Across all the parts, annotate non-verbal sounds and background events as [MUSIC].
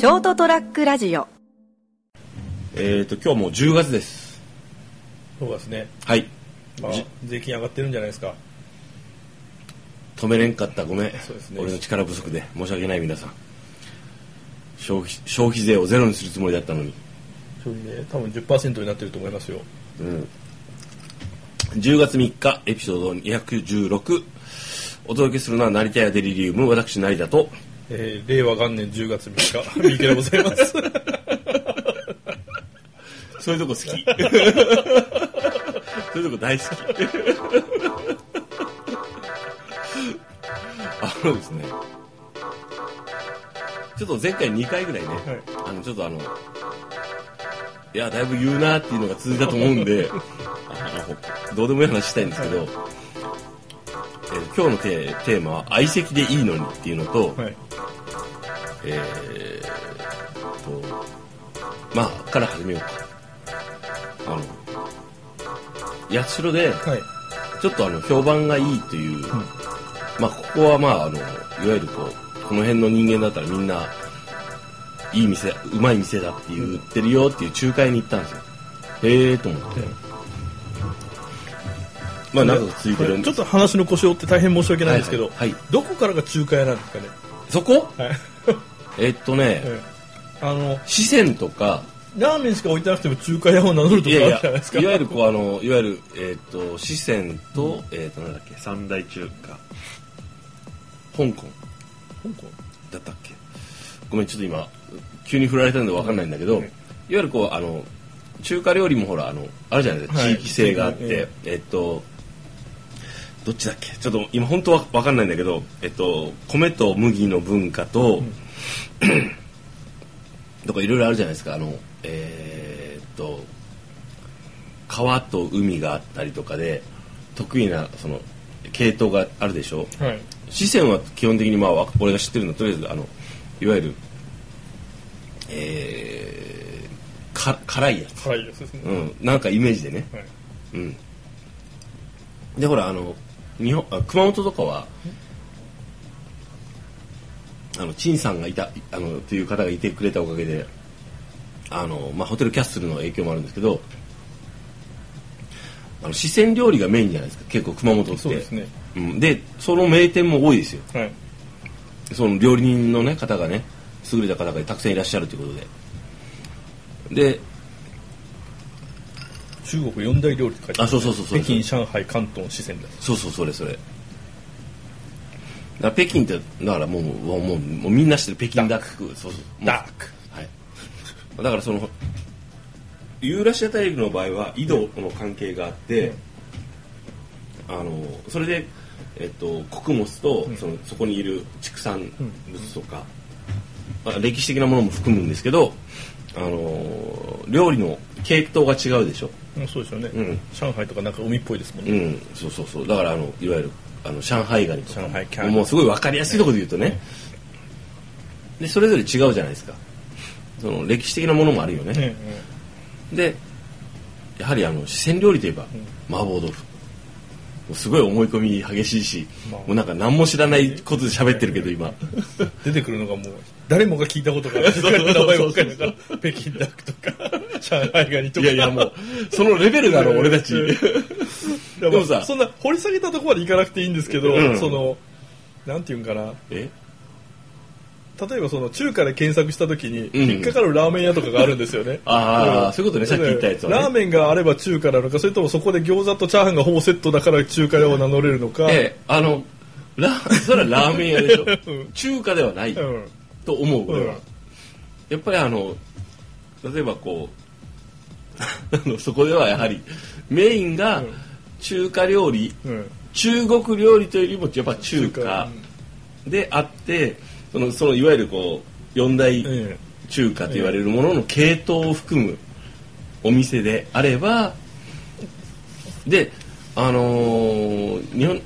ショートトラックラジオ。えっ、と今日もう10月です。そうですね、はい。まあじ、税金上がってるんじゃないですか。止めれんかった。ごめん、そうですね。俺の力不足で。申し訳ない皆さん。消費消費税をゼロにするつもりだったのに。それで多分10%になってると思いますよ。うん。10月3日エピソード216お届けするのは成田屋デリリウム。私成田とえー令和元年10月3日 [LAUGHS] 三池でございます。そういうとこ好き。[LAUGHS] そういうとこ大好き。[LAUGHS] あのですね。ちょっと前回2回ぐらいね、あのちょっとあのいやだいぶ言うなっていうのが続いたと思うんであのどうでもいい話したいんですけど、えー今日のテーテーマは「相席でいいのに」っていうのと、はいえーっとまあから始めようか。あの八代ではい。ちょっとあの評判がいいという、まあここはまああのいわゆるこうこの辺の人間だったらみんないい店うまい店だって言ってるよっていう仲介に行ったんですよ。へえと思って、まあ長く続いてるんです。ちょっと話の腰を折って大変申し訳ないんですけど、はい。どこからが仲介なんですかね、そこ？はいえっとね、ええ。あの四川とかラーメンしか置いてなくても仲介屋を名乗るところあいやいやるじゃないですか。いわゆるこうあのいわゆるえっ、と四川と、えっ、となんだっけ？三大中華。香港。香港？だったっけ？ごめんちょっと今急に振られたんで分かんないんだけど、うんいわゆるこうあの中華料理もほらあのあるじゃないですか、はい。地域性があって、ええ。っとどっちだっけ？ちょっと今本当は分かんないんだけど、えっと、米と麦の文化と、とかいろいろあるじゃないですか。あのえーっと川と海があったりとかで得意なその系統があるでしょはい。四川は基本的にまあわ俺が知ってるのはとりあえずあのいわゆるえー、か辛いやつ、辛いですね、うん、なんかイメージでね、はい。うん、でほらあの日本あ熊本とかはあの陳さんがいたあのという方がいてくれたおかげであの、まあ、ホテルキャッスルの影響もあるんですけどあの四川料理がメインじゃないですか。結構熊本って。そうですね。うん、でその名店も多いですよ。はい。その料理人の、ね、方がね優れた方がたくさんいらっしゃるということで。で中国四大料理って書いてあそうそうそうそう。北京上海広東四川ですそうそうそれそれだから北京ってだからもうもうもうみんな知ってる北京ダック。そうそダーク。はい。だからそのユーラシア大陸の場合は緯度の関係があって、あのそれで、えっと、穀物と、そのそこにいる畜産物とか、まあ、歴史的なものも含むんですけどあの料理の系統が違うでしょ。うんそうですよね、ん。上海とかなんか海っぽいですもんね、うん、そうそうそう。だからあのいわゆるあの上海ガニとかも。うすごい分かりやすいところで言うとね。でそれぞれ違うじゃないですか。その歴史的なものもあるよね、えでやはりあの四川料理といえば、麻婆豆腐。すごい思い込み激しいし、まあ。もうなんか何も知らないことで喋ってるけど今。え [LAUGHS] 出てくるのがもう誰もが聞いたことがある [LAUGHS] 名前ばっかりだから北京ダックとか上海ガニとかいやいやもうそのレベルだろ俺たちででもさそんな掘り下げたところまでいかなくていいんですけど、うん。そのなんていうんかな。え？例えばその中華で検索した時にうん。引っかかるラーメン屋とかがあるんですよね、ああ、うん。そういうことね。さっき言ったやつはね。ラーメンがあれば中華なのかそれともそこで餃子とチャーハンがほぼセットだから中華屋を名乗れるのか、ええあのラそれはラーメン屋でしょ。う [LAUGHS] ん中華ではない、うん。と思う俺は、うん。やっぱりあの例えばこう [LAUGHS] あのそこではやはりメインがうん中華料理、うん。中国料理というよりもやっぱ中華。であってそのそのいわゆるこう四大え中華と言われるものの系統を含むお店であればであのー日本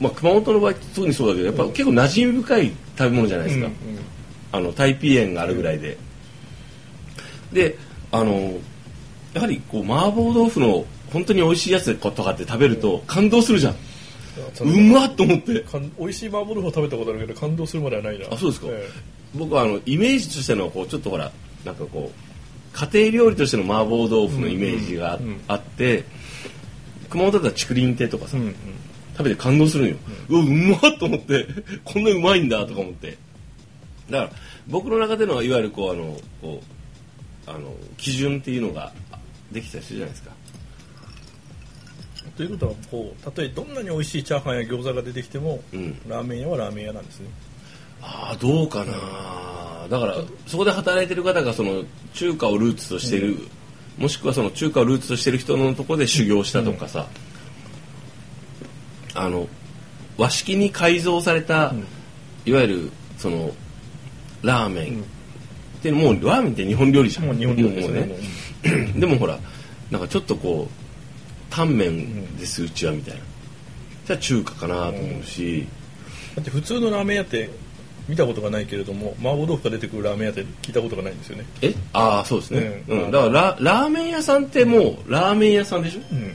まあ、熊本の場合特にそうだけどやっぱ結構馴染み深い食べ物じゃないですか、うんあのタイピー園があるぐらいで、であのやはりこう麻婆豆腐の本当に美味しいやつとかって食べると感動するじゃん、う。んうまっと思って。美味しい麻婆豆腐を食べたことあるけど感動するまではないな。あそうですか。え僕はあのイメージとしてのこうちょっとほらなんかこう家庭料理としての麻婆豆腐のイメージがあ,、って熊本だったら竹林亭とかさ、うんうん。食べて感動するんよ、うわうまっと思って [LAUGHS] こんなうまいんだとか思って。だから僕の中でのいわゆるこうあのこうあの基準っていうのができたりするじゃないですかということはこうたとえどんなに美味しいチャーハンや餃子が出てきても、うん。ラーメン屋はラーメン屋なんですね。ああどうかな。だからそこで働いてる方がその中華をルーツとしてる、もしくはその中華をルーツとしてる人のところで修行したとかさ、あの和式に改造された、ん。いわゆるそのラーメン、うん。でもうラーメンって日本料理じゃん。もう日本料理ですね。ね。でもほらなんかちょっとこうタンメンですうちはみたいな。じゃあ中華かなと思うし、だって普通のラーメン屋って見たことがないけれども麻婆豆腐が出てくるラーメン屋って聞いたことがないんですよね。え？ああそうですね、うん。うん、だからララーメン屋さんってもうラーメン屋さんでしょ？っうん。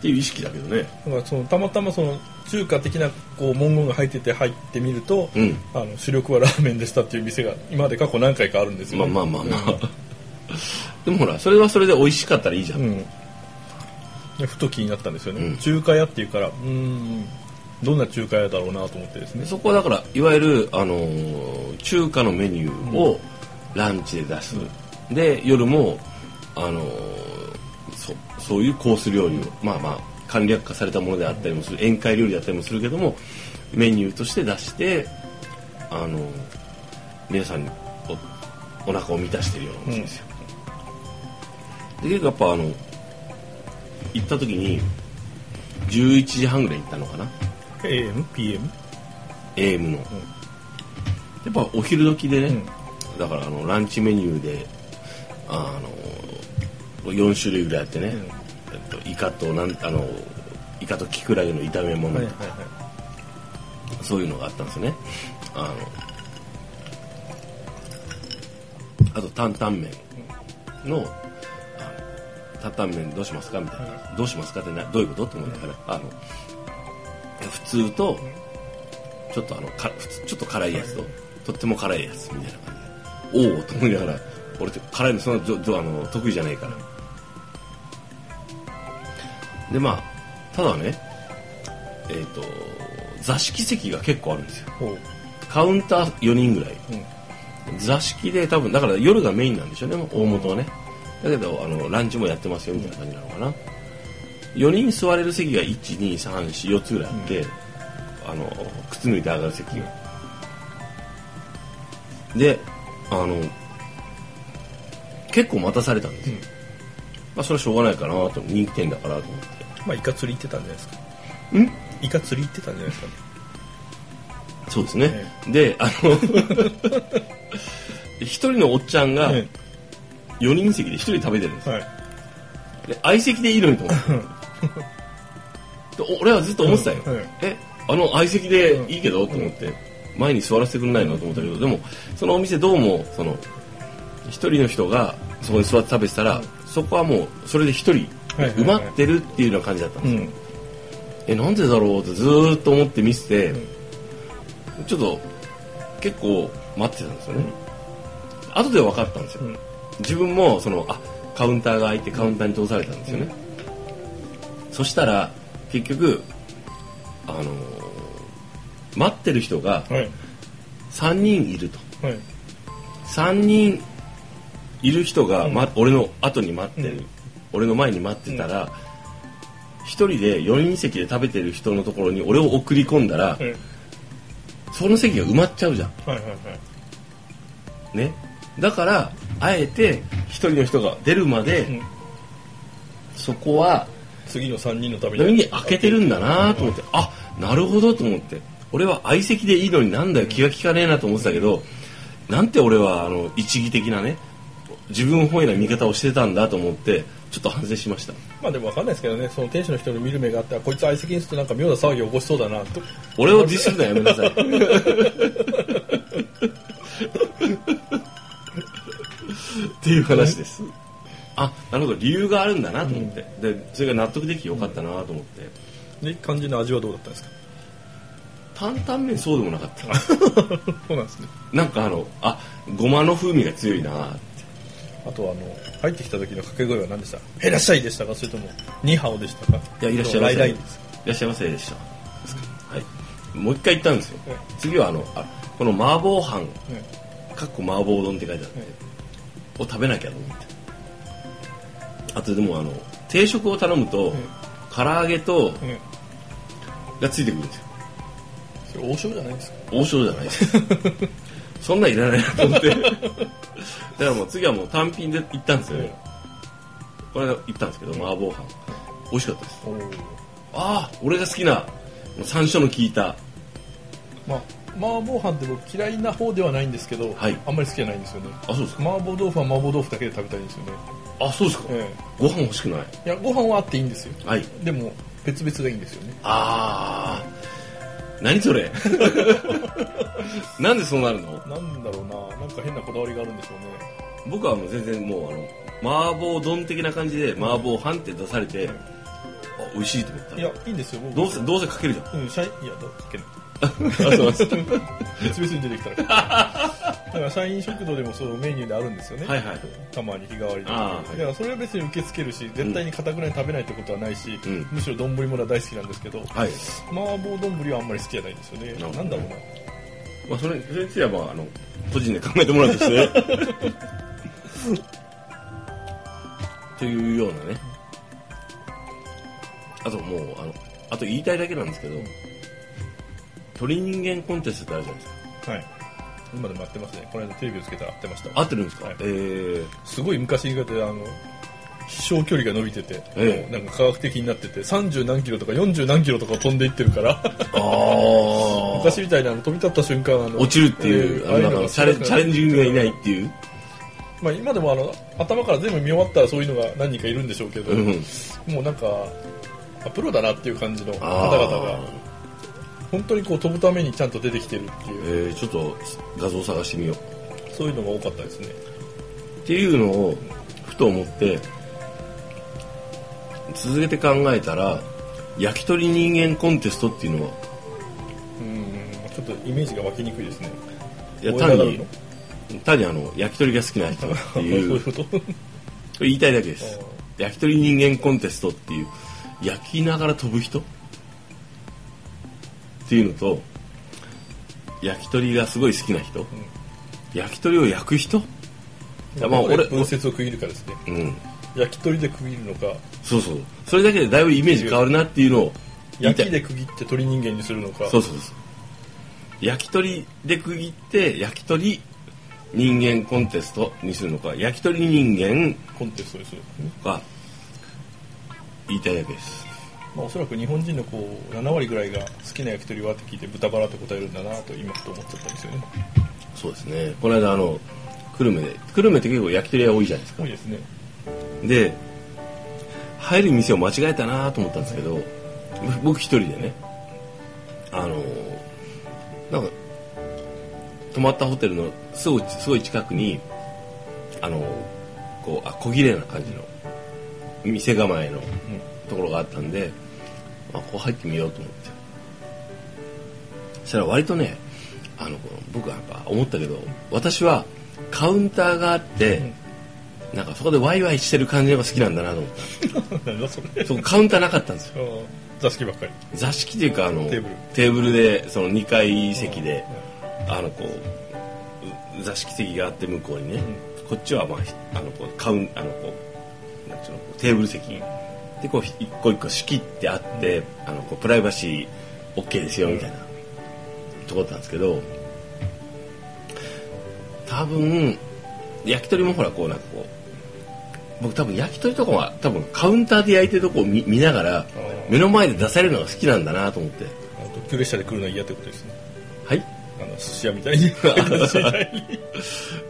ていう意識だけどね。だからそのたまたまその中華的なこう文言が入ってて入ってみると、うん。あの主力はラーメンでしたっていう店が今まで過去何回かあるんですよ、まあまあまあまあ、でもほらそれはそれで美味しかったらいいじゃん、ふと気になったんですよね、うん。中華屋っていうからうーんどんな中華屋だろうなと思ってですね。そこはだからいわゆる、あのー中華のメニューをランチで出す、で夜も、あのーそそういうコース料理をまあまあ簡略化されたものであったりもする宴会料理だったりもするけどもメニューとして出して、あのー皆さんにおお腹を満たしてるようなお店ですよ、で結構やっぱあの行った時に11時半ぐらいに行ったのかな？AM?PM? AM の、やっぱお昼時でね、うん。だからあのランチメニューであの4種類ぐらいあってね、えっと、イカとなんあのイカとキクラゲの炒め物とか、はいはいはい。そういうのがあったんですよね。あのあと担々麺の担々麺どうしますか？みたいな、どうしますか？ってなどういうこと？って思いながらあの普通とちょっとあのか普通ちょっと辛いやつととっても辛いやつみたいな感じでおおと思いながら俺って辛いのそんなあの得意じゃないから。でまあただねえっ、と座敷席が結構あるんですよ。カウンター4人ぐらい。うん。座敷で多分だから夜がメインなんでしょうね大元はねだけどあのランチもやってますよみたいな感じなのかな。4人座れる席が12344つぐらいあって、あの靴脱いで上がる席が。であの結構待たされたんですよ、うん。まあそれはしょうがないかなと人気店だからと思って。まあイカ釣り行ってたんじゃないですか。ん？イカ釣り行ってたんじゃないですか。ねそうですね、であの [LAUGHS] 一人のおっちゃんがえ4人席で1人食べてるんですはい。で相席でいいのにと。思ってでお俺はずっと思ってたよ、うんうんえあの相席でいいけど？と思って。前に座らせてくれないの？と思ったけど。でもそのお店どうもその一人の人がそこに座って食べてたらそこはもうそれで一人はいはいはい。埋まってるっていうような感じだったんですよ、うん。えなんでだろう？ってずーっと思って見せて、ちょっと結構待ってたんですよね、後で分かったんですよ、うん自分もそのあカウンターが開いてカウンターに通されたんですよね、そしたら結局あのー待ってる人がはい。3人いると。はい。3人いる人が、ま、俺の後に待ってる、うん。俺の前に待ってたら、一人で4人席で食べてる人のところに俺を送り込んだら、はい。その席が埋まっちゃうじゃん。はいはいはい。ね。だからあえて一人の人が出るまで、うん。そこは次の3人のために。開けてるんだなと思って、あなるほどと思って。俺は相席でいいのになんだよ気が利かねえなと思ってたけど、なんて俺はあの一義的なね自分本位な見方をしてたんだと思ってちょっと反省しました。まあでも分かんないですけどねその店主の人の見る目があってあこいつ相席にするとなんか妙な騒ぎを起こしそうだなと。俺をディスるのやめなさい [LAUGHS] っていう話です。あなるほど。理由があるんだなと思って、でそれが納得できてよかったなと思って。で肝心の味はどうだったんですか？担々麺そうでもなかった。[LAUGHS] そうなんですね。なんかあのあごまの風味が強いなあとはあの入ってきた時の掛け声は何でした「いらっしゃい」でしたか？それとも「ニーハオ」でしたか？いやいらっしゃいませいらっしゃいませでした。はい。もう一回言ったんですよ。はい。次はあのあこの麻婆飯。ねかっこ麻婆丼って書いてあって、を食べなきゃと思ってあとでもあの定食を頼むと、唐揚げとねがついてくるんですよ。それ王将じゃないですか。王将じゃないです。[LAUGHS] そんなんいらないなと思って。だからもう次はもう単品で行ったんですよね、この間行ったんですけど麻婆飯。美味しかったです。ああ俺が好きな山椒の効いた。まあ麻婆飯って僕嫌いな方ではないんですけど、はい。あんまり好きじゃないんですよね。あそうですか。麻婆豆腐は麻婆豆腐だけで食べたいんですよね、あそうですか、えご飯欲しくない？えいやご飯はあっていいんですよ。はい。でも別々がいいんですよね。ああ何それ？[LAUGHS] なんでそうなるの？なんだろうな。なんか変なこだわりがあるんでしょうね。僕はもう全然もうあの麻婆丼的な感じで麻婆飯って出されて、あ美味しいと思った。いやいいんですよ。僕どうせどうせかけるじゃん。うん、社員いやどうかけない。あそうです。別々に出てきたら。だから社員食堂でもそうメニューであるんですよね、はいはい。たまに日替わりで、はい。だからそれは別に受け付けるし絶対に片くらい食べないってことはないし、うん。むしろ丼物は大好きなんですけどはい、麻婆丼はあんまり好きじゃないんですよね。なんだろうな。まあ、それそれについてはまああの個人で考えてもらうとして。というようなね。あともうあのあと言いたいだけなんですけど、鳥人間コンテストってあるじゃないですか。はい。今でもやってますね。この間テレビをつけたら合ってました。合ってるんですか、はい。えー、すごい昔に比べてあの飛翔距離が伸びてて、ええ。なんか科学的になってて30何キロとか40何キロとかを飛んでいってるから。ああ昔みたいな飛び立った瞬間落ちるっていう、えーあチャレンチャレンジングがいないっていう、まあ、今でもあの頭から全部見終わったらそういうのが何人かいるんでしょうけど、うん、もうなんかあプロだなっていう感じの方あ々が本当にこう飛ぶためにちゃんと出てきてるっていう。えー、ちょっと画像探してみよう。そういうのが多かったですねっていうのをふと思って続けて考えたら焼き鳥人間コンテストっていうのはうんちょっとイメージが湧きにくいですね。いや単に単にあの焼き鳥が好きな人ってそういうこと？[LAUGHS] 言いたいだけです。焼き鳥人間コンテストっていう焼きながら飛ぶ人？っていうのと焼き鳥がすごい好きな人、焼き鳥を焼く人？まあ俺分節を区切るかですね。うん。焼き鳥で区切るのか。そうそう。それだけでだいぶイメージ変わるなっていうのを焼きで区切って鳥人間にするのか。そうそうそう焼き鳥で区切って焼き鳥人間コンテストにするのか。焼き鳥人間コンテストにする、か。言いたいだけですまあ、おそらく日本人のこう7割ぐらいが好きな焼き鳥はって聞いて豚バラって答えるんだなと今ふと思っちゃったんですよね。そうですね。この間あの久留米で。久留米って結構焼き鳥屋多いじゃないですか。多いですね。で入る店を間違えたなと思ったんですけど僕一人でねあのなんか泊まったホテルのすごいすごい近くにあのこうあ小綺麗な感じの店構えのところがあったんで、あここ入ってみようと思って。そしたら割とねあの僕はやっぱ思ったけど私はカウンターがあって、なんかそこでワイワイしてる感じのが好きなんだなと思っなんだそれ。たそこカウンターなかったんですよ。座敷ばっかり。座敷っていうかあのテーブル。テーブルでその2階席で、あのこうう座敷席があって向こうにね、こっちはまあひあのこうカウンあのこうなんていうのテーブル席でこう一個一個仕切ってあって、あのこうプライバシー OK ですよみたいなところだったんですけど多分焼き鳥もほらこうなんかこう僕多分焼き鳥とかは多分カウンターで焼いてるとこを見見ながらー目の前で出されるのが好きなんだなと思って。あの特急列車で来るのは嫌ってことですね。はい？あの寿司屋みたいに。だか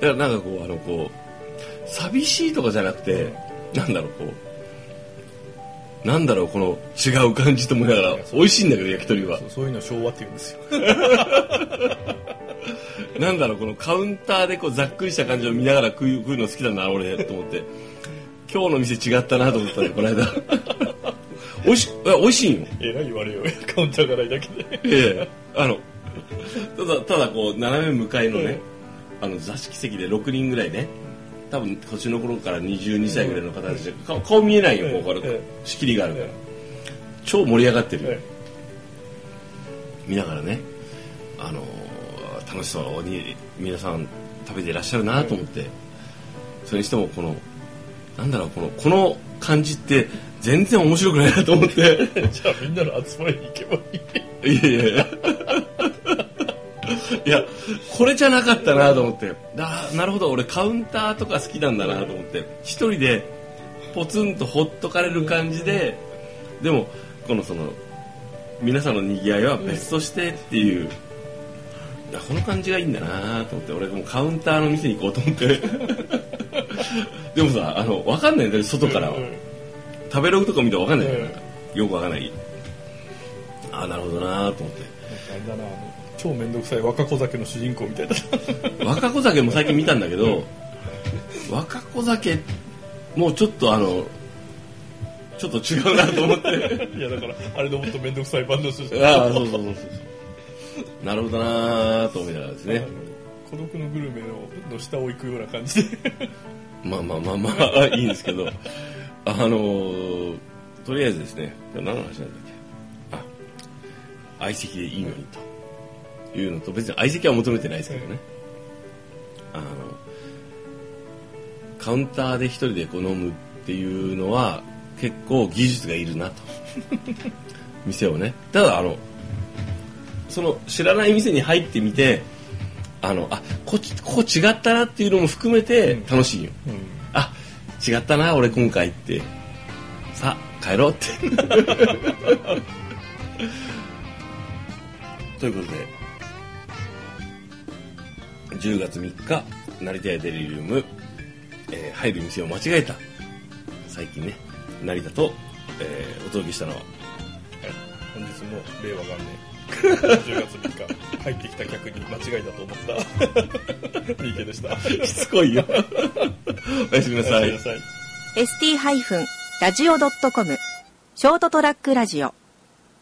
らなんかこうあのこう寂しいとかじゃなくてなんだろうこうなんだろうこの違う感じと思いながら美味しいんだけど焼き鳥は。そういうの昭和って言うんですよ。[LAUGHS] なんだろうこのカウンターでこうざっくりした感じを見ながら食う食うの好きだな俺と思って。今日の店違ったなと思ったねこの間。[LAUGHS] 美味しいや美味しいんよ。えらい言われよカウンターがないだけで。ええあのただただこう斜め向かいのね、あの座敷席で6人ぐらいね多分年の頃から22歳ぐらいの方たちで顔顔見えないよここからえ仕切りがあるから。超盛り上がってる。見ながらねあのー楽しそうに皆さん食べていらっしゃるなと思って、それにしてもこのなんだろうこのこの感じって全然面白くないなと思って。え [LAUGHS] じゃあみんなの集まりに行けばいい。いやいやいやこれじゃなかったなと思って。あーなるほど。俺カウンターとか好きなんだなと思って。一人でポツンとほっとかれる感じででもこのその皆さんのにぎわいは別としてっていう、あこの感じがいいんだなと思って。俺もうカウンターの店に行こうと思って。[LAUGHS] でもさあの分かんないんだよ外からは、うん食べログとか見たら分かんない。じゃんうん。なんかよく分かんない。ああなるほどなと思って。だな超面倒くさい若子酒の主人公みたいだ。若子酒も最近見たんだけど若子酒もうちょっとあのちょっと違うなと思って。[LAUGHS] いやだからあれのもっと面倒くさいバンド主人公ああそうそうそうそう。なるほどなと思いながらですね。孤独のグルメのの下を行くような感じで。まあまあまあまあいいんですけど。あのーとりあえずですね。何の話なんだっけ？あ相席でいいのにというのと別に相席は求めてないですけどね、あのカウンターで一人でこう飲むっていうのは結構技術がいるなと。[LAUGHS] 店をね。ただあのその知らない店に入ってみてあのあこっちここ違ったなっていうのも含めて楽しいよ、うん。あ違ったな俺今回って。さあ帰ろうって。[LAUGHS] ということで10月3日成田屋デリリウム、えー入る店を間違えた。最近ね成田と、えーお届けしたのは。はい。本日も令和元年。10月3日入ってきた客に間違いだと思った。三池でした。しつこいよ。おやすみなさい。おやすみなさい。ST-radio.com ショートトラックラジオ